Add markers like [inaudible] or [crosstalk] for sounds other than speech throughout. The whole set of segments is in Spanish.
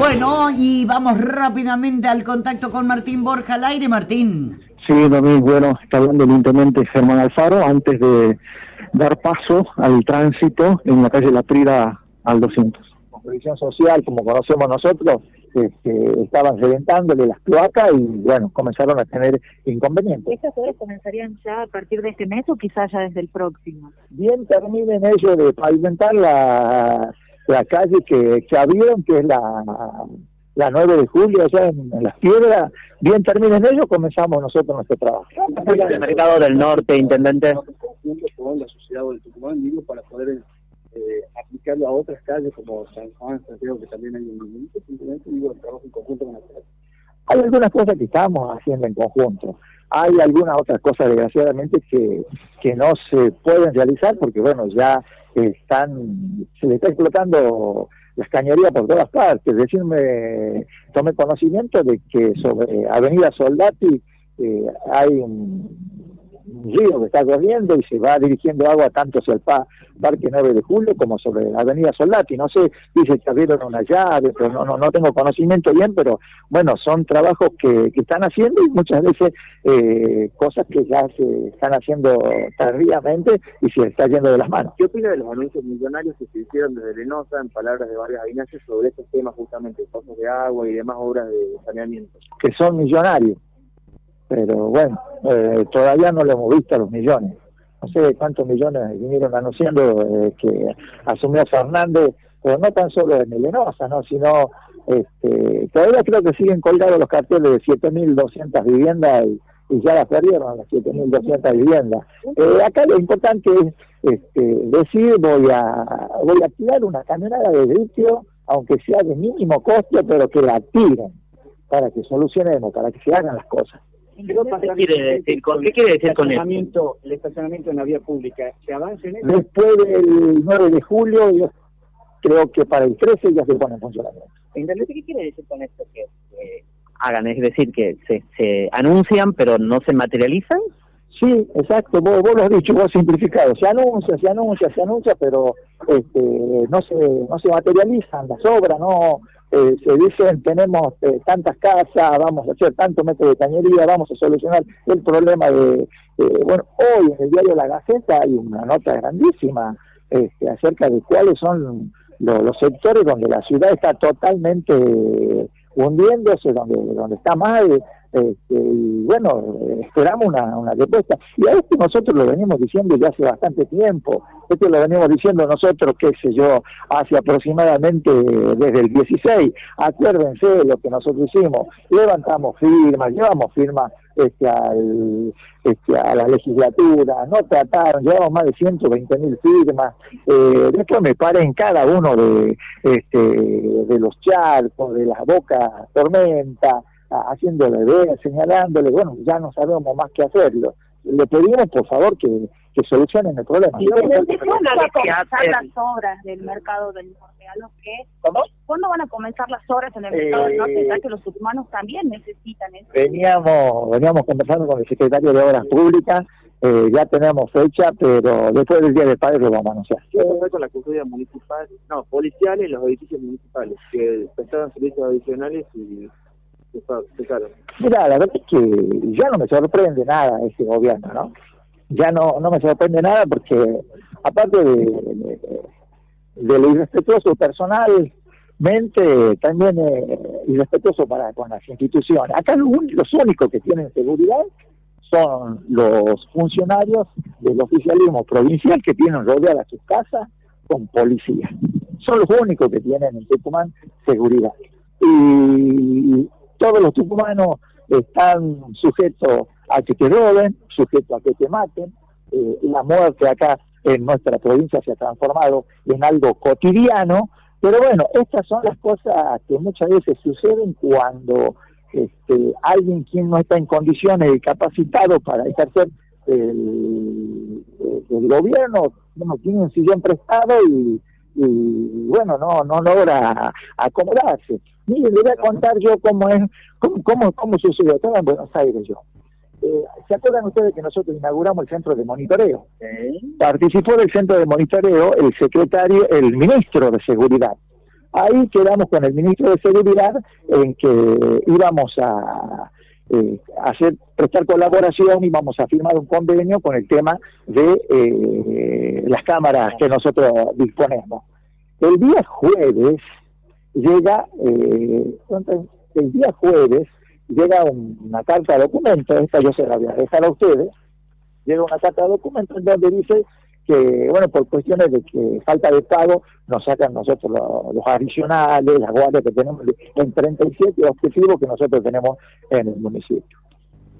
Bueno, y vamos rápidamente al contacto con Martín Borja al aire. Martín. Sí, Domingo, bueno, está hablando el intendente Germán Alfaro antes de dar paso al tránsito en la calle La Prida al 200. La previsión social, como conocemos nosotros, este, estaban reventándole las cloacas y bueno, comenzaron a tener inconvenientes. ¿Estas obras comenzarían ya a partir de este mes o quizás ya desde el próximo? Bien terminen ellos de pavimentar la la calle que, que abrieron, que es la, la 9 de julio, allá en, Las Piedras, bien terminen ellos, comenzamos nosotros nuestro trabajo. El mercado del norte, intendente. con la sociedad del Tucumán, digo, para poder eh, aplicarlo a otras calles como San Juan, Santiago, que también hay un movimiento, simplemente digo, el trabajo en conjunto con la ciudad. Hay algunas cosas que estamos haciendo en conjunto. Hay algunas otras cosas, desgraciadamente, que, que no se pueden realizar porque, bueno, ya están, se le está explotando las cañerías por todas partes. Decirme, tomé conocimiento de que sobre Avenida Soldati eh, hay un un río que está corriendo y se va dirigiendo agua tanto hacia el Parque 9 de Julio como sobre la Avenida Soldati. No sé, dice que abrieron una llave, pero no, no, no tengo conocimiento bien, pero bueno, son trabajos que, que están haciendo y muchas veces eh, cosas que ya se están haciendo tardíamente y se está yendo de las manos. ¿Qué opina de los anuncios millonarios que se hicieron desde Renosa, en palabras de varias Ignacio, sobre estos temas justamente, pozos de agua y demás obras de saneamiento? Que son millonarios pero bueno, eh, todavía no lo hemos visto a los millones. No sé cuántos millones vinieron anunciando eh, que asumió Fernández, pero no tan solo en Melenosa, ¿no? sino este, todavía creo que siguen colgados los carteles de 7.200 viviendas y, ya las perdieron las 7.200 viviendas. Eh, acá lo importante es este, decir voy a voy a tirar una camionada de litio, aunque sea de mínimo costo, pero que la tiren para que solucionemos, para que se hagan las cosas. ¿Qué quiere decir con, ¿qué quiere decir con eso? El estacionamiento en la vía pública, ¿se avanza en eso? Después del 9 de julio, yo creo que para el 13 ya se pone en funcionamiento. ¿qué quiere decir con esto? Que hagan, es decir, que se, se anuncian pero no se materializan. Sí, exacto, vos, vos lo has dicho, vos simplificado, se anuncia, se anuncia, se anuncia, pero este, no se no se materializan las obras, no eh, se dicen tenemos eh, tantas casas, vamos a hacer tantos metros de cañería, vamos a solucionar el problema de, bueno, hoy en el diario La Gaceta hay una nota grandísima este, acerca de cuáles son los sectores donde la ciudad está totalmente hundiéndose, donde, donde está mal, este, y bueno, esperamos una, una respuesta. Y a esto nosotros lo venimos diciendo ya hace bastante tiempo, esto lo venimos diciendo nosotros, qué sé yo, hace aproximadamente desde el 16. Acuérdense lo que nosotros hicimos, levantamos firmas, llevamos firmas este, al, este, a la legislatura, no trataron, llevamos más de 120 mil firmas, eh, después me paré en cada uno de, este, de los charcos, de las bocas tormenta, haciéndole ver, señalándole, bueno, ya no sabemos más qué hacerlo. Le pedimos, por favor, que, que solucionen el problema. ¿Cuándo van a comenzar las obras del mercado del norte? ¿A los que, ¿Cómo? ¿Cuándo van a comenzar las obras en el mercado del norte? Ya que los humanos también necesitan eso. Veníamos, veníamos conversando con el secretario de Obras Públicas, eh, ya tenemos fecha, pero después del Día del Padre lo vamos a anunciar. ¿Qué pasa con la custodia municipal? No, policiales en los edificios municipales, que prestaban servicios adicionales y Mira, la verdad es que ya no me sorprende nada ese gobierno, ¿no? Ya no, no me sorprende nada porque, aparte de, de, lo irrespetuoso personalmente, también eh, irrespetuoso para con las instituciones. Acá los, los únicos que tienen seguridad son los funcionarios del oficialismo provincial que tienen rodeadas sus casas con policía. Son los únicos que tienen en Tucumán seguridad. Y todos los tucumanos están sujetos a que te roben, sujetos a que te maten. Eh, la muerte acá en nuestra provincia se ha transformado en algo cotidiano, pero bueno, estas son las cosas que muchas veces suceden cuando este, alguien quien no está en condiciones y capacitado para ejercer el, gobierno, bueno, tiene un sillón prestado y, bueno, no, no logra acomodarse. Mire, le voy a contar yo cómo es, cómo, cómo, cómo sucedió. Estaba en Buenos Aires yo. Eh, ¿Se acuerdan ustedes que nosotros inauguramos el centro de monitoreo? Participó del centro de monitoreo el secretario, el ministro de Seguridad. Ahí quedamos con el ministro de Seguridad en que íbamos a eh, hacer prestar colaboración y vamos a firmar un convenio con el tema de eh, las cámaras que nosotros disponemos. El día jueves llega, eh, el día jueves llega una carta de documento, esta yo se la voy a dejar a ustedes, llega una carta de documento en donde dice que, bueno, por cuestiones de que falta de pago, nos sacan nosotros los, adicionales, las guardias que tenemos en 37 objetivos que nosotros tenemos en el municipio.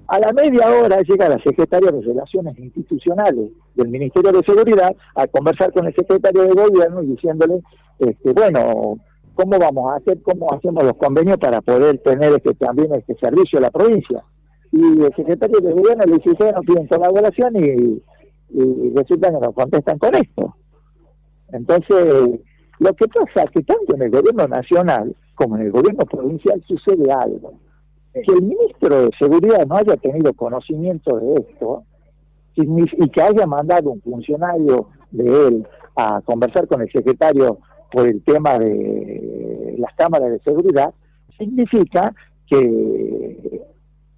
A la media hora llega la secretaria de Relaciones Institucionales del Ministerio de Seguridad a conversar con el secretario de Gobierno diciéndole, este, bueno, ¿cómo vamos a hacer, cómo hacemos los convenios para poder tener este, también este servicio a la provincia? Y el secretario de Gobierno le dice, bueno, piden colaboración y y resulta que nos contestan con esto. Entonces, lo que pasa es que tanto en el gobierno nacional como en el gobierno provincial sucede algo. Que el ministro de Seguridad no haya tenido conocimiento de esto y que haya mandado un funcionario de él a conversar con el secretario por el tema de las cámaras de seguridad, significa que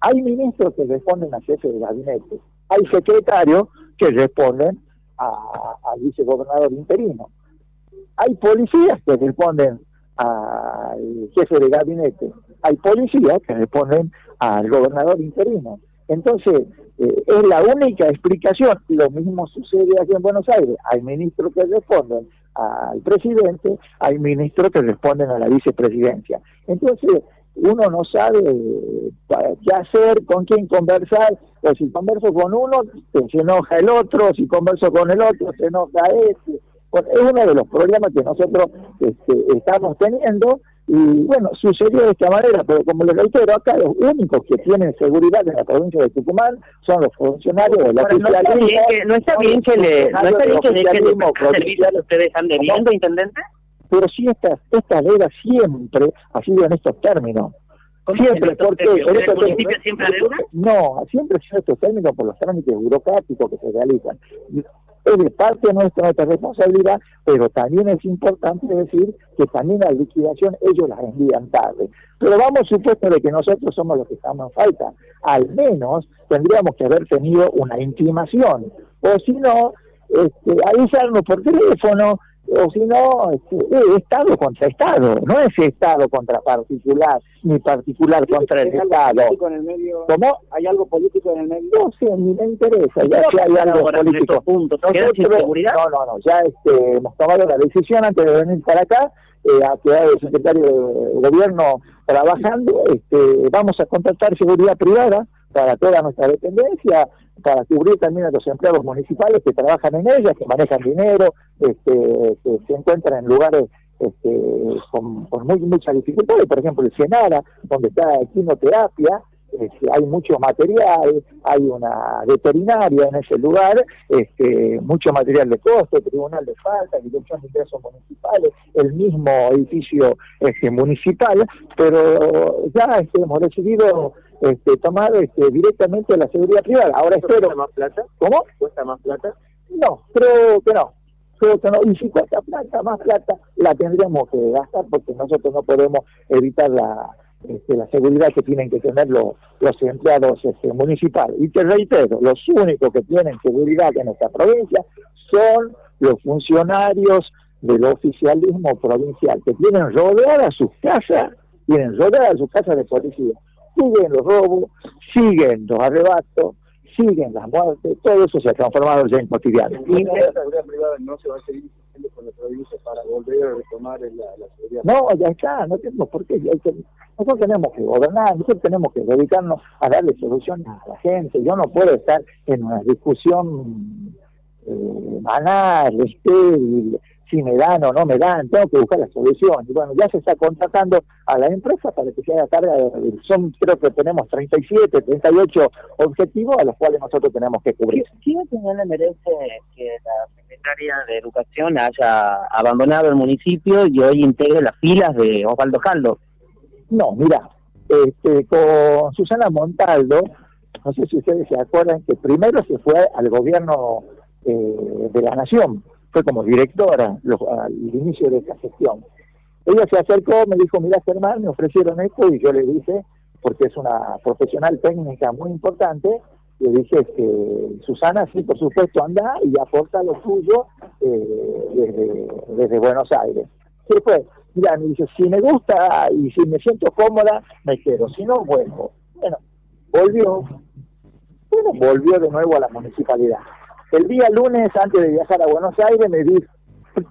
hay ministros que responden a jefe de gabinete, hay secretarios que responden al vicegobernador interino. Hay policías que responden al jefe de gabinete, hay policías que responden al gobernador interino. Entonces, eh, es la única explicación. Lo mismo sucede aquí en Buenos Aires. Hay ministros que responden al presidente, hay ministros que responden a la vicepresidencia. Entonces, uno no sabe qué hacer, con quién conversar, o si converso con uno, se enoja el otro, si converso con el otro, se enoja este. es uno de los problemas que nosotros este, estamos teniendo y bueno, sucedió de esta manera, pero como les reitero, acá los únicos que tienen seguridad en la provincia de Tucumán son los funcionarios de la oficialismo. No está bien que, le, no está bien que le ustedes están debiendo, intendente pero sí esta, esta ley siempre ha sido en estos términos. Siempre, porque... ¿El municipio siempre No, siempre ha sido estos términos por los trámites burocráticos que se realizan. Es de parte nuestra, nuestra responsabilidad, pero también es importante decir que también la liquidación ellos las envían tarde. Pero vamos supuesto de que nosotros somos los que estamos en falta. Al menos tendríamos que haber tenido una intimación. O si no, este, avisarnos por teléfono, o si no, este, es Estado contra Estado, no es Estado contra particular, ni particular contra el Estado. En el medio, ¿Cómo? ¿Hay algo político en el medio? No sé, ni me interesa, ya si hay algo político. Puntos? No, no, no, ya este, hemos tomado la decisión antes de venir para acá, eh, ha quedado el secretario de Gobierno trabajando, este, vamos a contratar seguridad privada para toda nuestra dependencia, para cubrir también a los empleados municipales que trabajan en ellas, que manejan dinero, este, que se encuentran en lugares este, con, muy, muchas dificultades, por ejemplo el Senara, donde está quimioterapia, este, hay mucho material, hay una veterinaria en ese lugar, este, mucho material de costo, tribunal de falta, dirección de ingresos municipales, el mismo edificio este, municipal, pero ya hemos decidido este, tomar este, directamente la seguridad privada. Ahora espero. ¿Cuesta más plata? ¿Cómo? ¿Cuesta más plata? No, creo que no. Creo que no. Y si cuesta plata, más plata, la tendríamos que gastar porque nosotros no podemos evitar la, este, la seguridad que tienen que tener los, los empleados este, municipales. Y te reitero, los únicos que tienen seguridad en esta provincia son los funcionarios del oficialismo provincial, que tienen rodeadas sus casas, tienen rodeadas sus casas de policía siguen los robos, siguen los arrebatos, siguen las muertes, todo eso se ha transformado ya en cotidiano. ¿Y la seguridad privada no se va a seguir con para volver a retomar la, la, seguridad No, ya está, no tenemos por qué. Nosotros tenemos que gobernar, nosotros tenemos que dedicarnos a darle soluciones a la gente. Yo no puedo estar en una discusión eh, banal, estéril, si me dan o no me dan, tengo que buscar la solución. Y bueno, ya se está contratando a la empresa para que se haga carga, de, son creo que tenemos 37, 38 objetivos a los cuales nosotros tenemos que cubrir. ¿Qué opinión le merece que la secretaria de Educación haya abandonado el municipio y hoy integre las filas de Osvaldo Caldo? No, mira, este, con Susana Montaldo, no sé si ustedes se acuerdan que primero se fue al gobierno eh, de la nación, fue como directora al inicio de esta gestión. ella se acercó, me dijo, mira Germán, me ofrecieron esto y yo le dije, porque es una profesional técnica muy importante, le dije que Susana, sí, por supuesto, anda y aporta lo suyo eh, desde, Buenos Aires. ¿Qué fue? Mira, me dice, si me gusta y si me siento cómoda, me quedo, si no, vuelvo. Bueno, volvió, bueno, volvió de nuevo a la municipalidad. El día lunes, antes de viajar a Buenos Aires, me dice,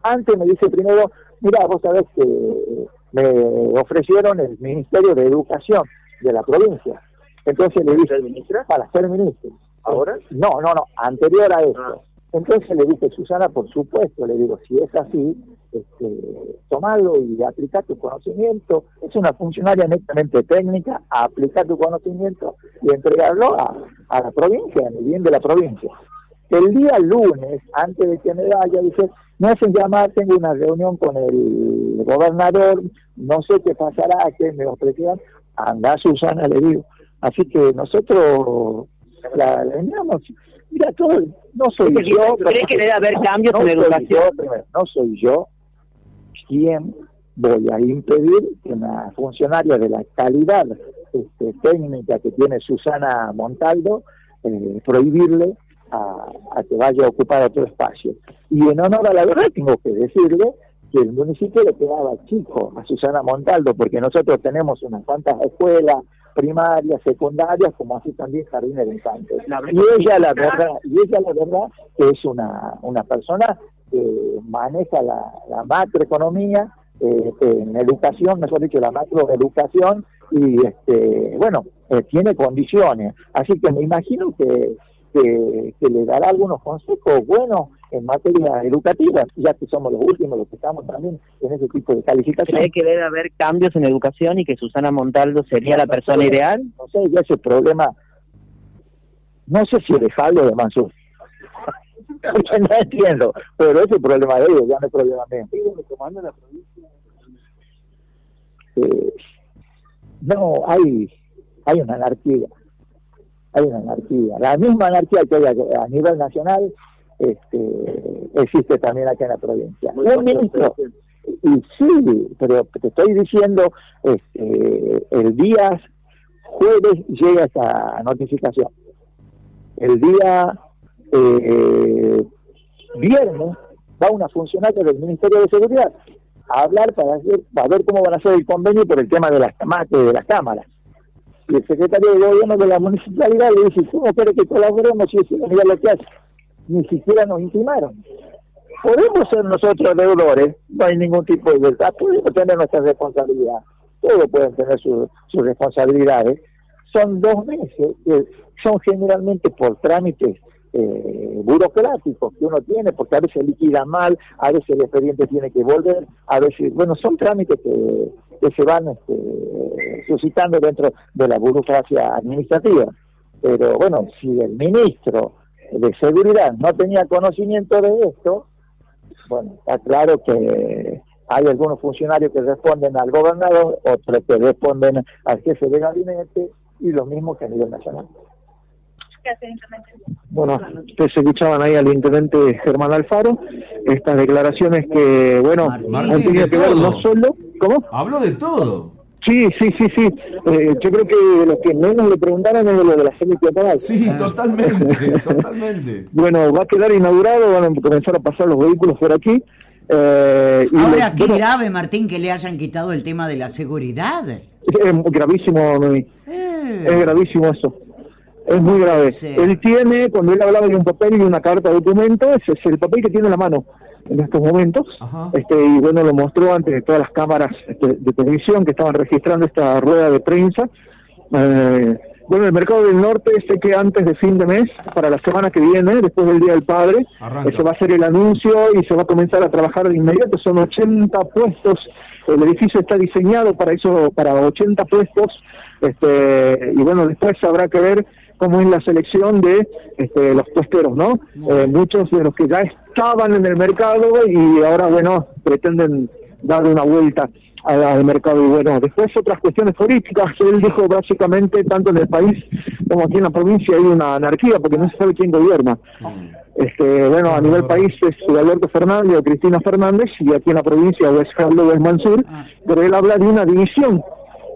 antes me dice primero, mira, vos sabés que me ofrecieron el Ministerio de Educación de la provincia. Entonces le dije, ministra? Para ser ministro. ¿Ahora? No, no, no, anterior a esto. Ah. Entonces le dije, Susana, por supuesto, le digo, si es así, este, tomalo y aplicar tu conocimiento. Es una funcionaria netamente técnica, aplicar tu conocimiento y entregarlo a, a la provincia, en el bien de la provincia. El día lunes, antes de que me vaya, dice, me hacen llamar, tengo una reunión con el gobernador, no sé qué pasará, que me ofrecieron, anda Susana, le digo. Así que nosotros la, la mira, todo, no soy yo. ¿Cree que debe haber cambios en la educación? no soy yo quien voy a impedir que una funcionaria de la calidad este, técnica que tiene Susana Montaldo, eh, prohibirle a, que vaya a ocupar otro espacio. Y en honor a la verdad tengo que decirle que el municipio le quedaba chico a Susana Montaldo, porque nosotros tenemos unas cuantas escuelas primarias, secundarias, como así también jardines de infantes. Y ella la verdad, y ella la verdad que es una, una persona que maneja la, macroeconomía, eh, en educación, mejor dicho, la macroeducación, y este, bueno, eh, tiene condiciones. Así que me imagino que que, le dará algunos consejos buenos en materia educativa, ya que somos los últimos los que estamos también en ese tipo de calificación. ¿Cree que debe haber cambios en educación y que Susana Montaldo sería la persona ideal? No sé, ya ese problema, no sé si dejarlo de Mansur. [laughs] no entiendo, pero ese problema de ellos, ya no es problema mío. Eh, no, hay, hay una anarquía hay una anarquía. La misma anarquía que hay a nivel nacional este, existe también aquí en la provincia. Un ministro, y sí, pero te estoy diciendo, este, el día jueves llega esa notificación. El día eh, viernes va una funcionaria del Ministerio de Seguridad a hablar para, hacer, para ver cómo van a hacer el convenio por el tema de las, de las cámaras el secretario de gobierno de la municipalidad le dice, ¿cómo quiere que colaboremos si es lo que hace? Ni siquiera nos intimaron. Podemos ser nosotros deudores, no hay ningún tipo de verdad, podemos tener nuestra responsabilidad, todos pueden tener sus responsabilidades. Son dos meses que son generalmente por trámites eh, burocráticos que uno tiene, porque a veces liquida mal, a veces el expediente tiene que volver, a veces, bueno, son trámites que, que se van este, suscitando dentro de la burocracia administrativa. Pero bueno, si el ministro de Seguridad no tenía conocimiento de esto, bueno, está claro que hay algunos funcionarios que responden al gobernador, otros que responden al jefe de gabinete y lo mismo que a nivel nacional. Bueno, ustedes escuchaban ahí al intendente Germán Alfaro, estas declaraciones que, bueno, han tenido que ver no solo... ¿Cómo? Habló de todo. Sí, sí, sí, sí. Eh, yo creo que lo que menos le preguntaron es lo de la semi Sí, totalmente, [laughs] totalmente. Bueno, va a quedar inaugurado, van a comenzar a pasar los vehículos por aquí. Eh, Ahora, qué grave, Martín, que le hayan quitado el tema de la seguridad. Es gravísimo, eh. Es gravísimo eso. Es muy grave. Él tiene, cuando él hablaba de un papel y una carta de documento, ese es el papel que tiene en la mano en estos momentos. Este, y bueno, lo mostró ante todas las cámaras este, de televisión que estaban registrando esta rueda de prensa. Eh, bueno, el mercado del norte sé que antes de fin de mes, para la semana que viene, después del Día del Padre, eso va a ser el anuncio y se va a comenzar a trabajar de inmediato. Son 80 puestos. El edificio está diseñado para eso, para 80 puestos. Este, y bueno, después habrá que ver cómo es la selección de este, los puesteros, ¿no? Eh, muchos de los que ya estaban en el mercado y ahora, bueno, pretenden dar una vuelta al, mercado. Y bueno, después otras cuestiones políticas, él dijo básicamente, tanto en el país como aquí en la provincia hay una anarquía porque no se sabe quién gobierna. Este, bueno, a nivel país es Alberto Fernández o Cristina Fernández y aquí en la provincia es Carlos Mansur, pero él habla de una división.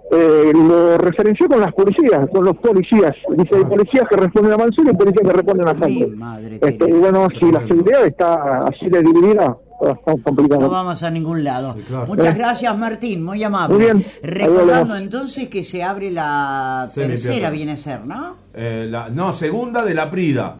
Eh, lo referenció con las policías, con los policías. Dice, hay policías que responden a Mansur y policías que responden a Santos. Este, y bueno, si la seguridad está así de dividida, no vamos a ningún lado. Muchas eh. gracias, Martín, muy amable. Muy bien. Recordando entonces que se abre la tercera, viene a ser, ¿no? Eh, no, segunda de la Prida.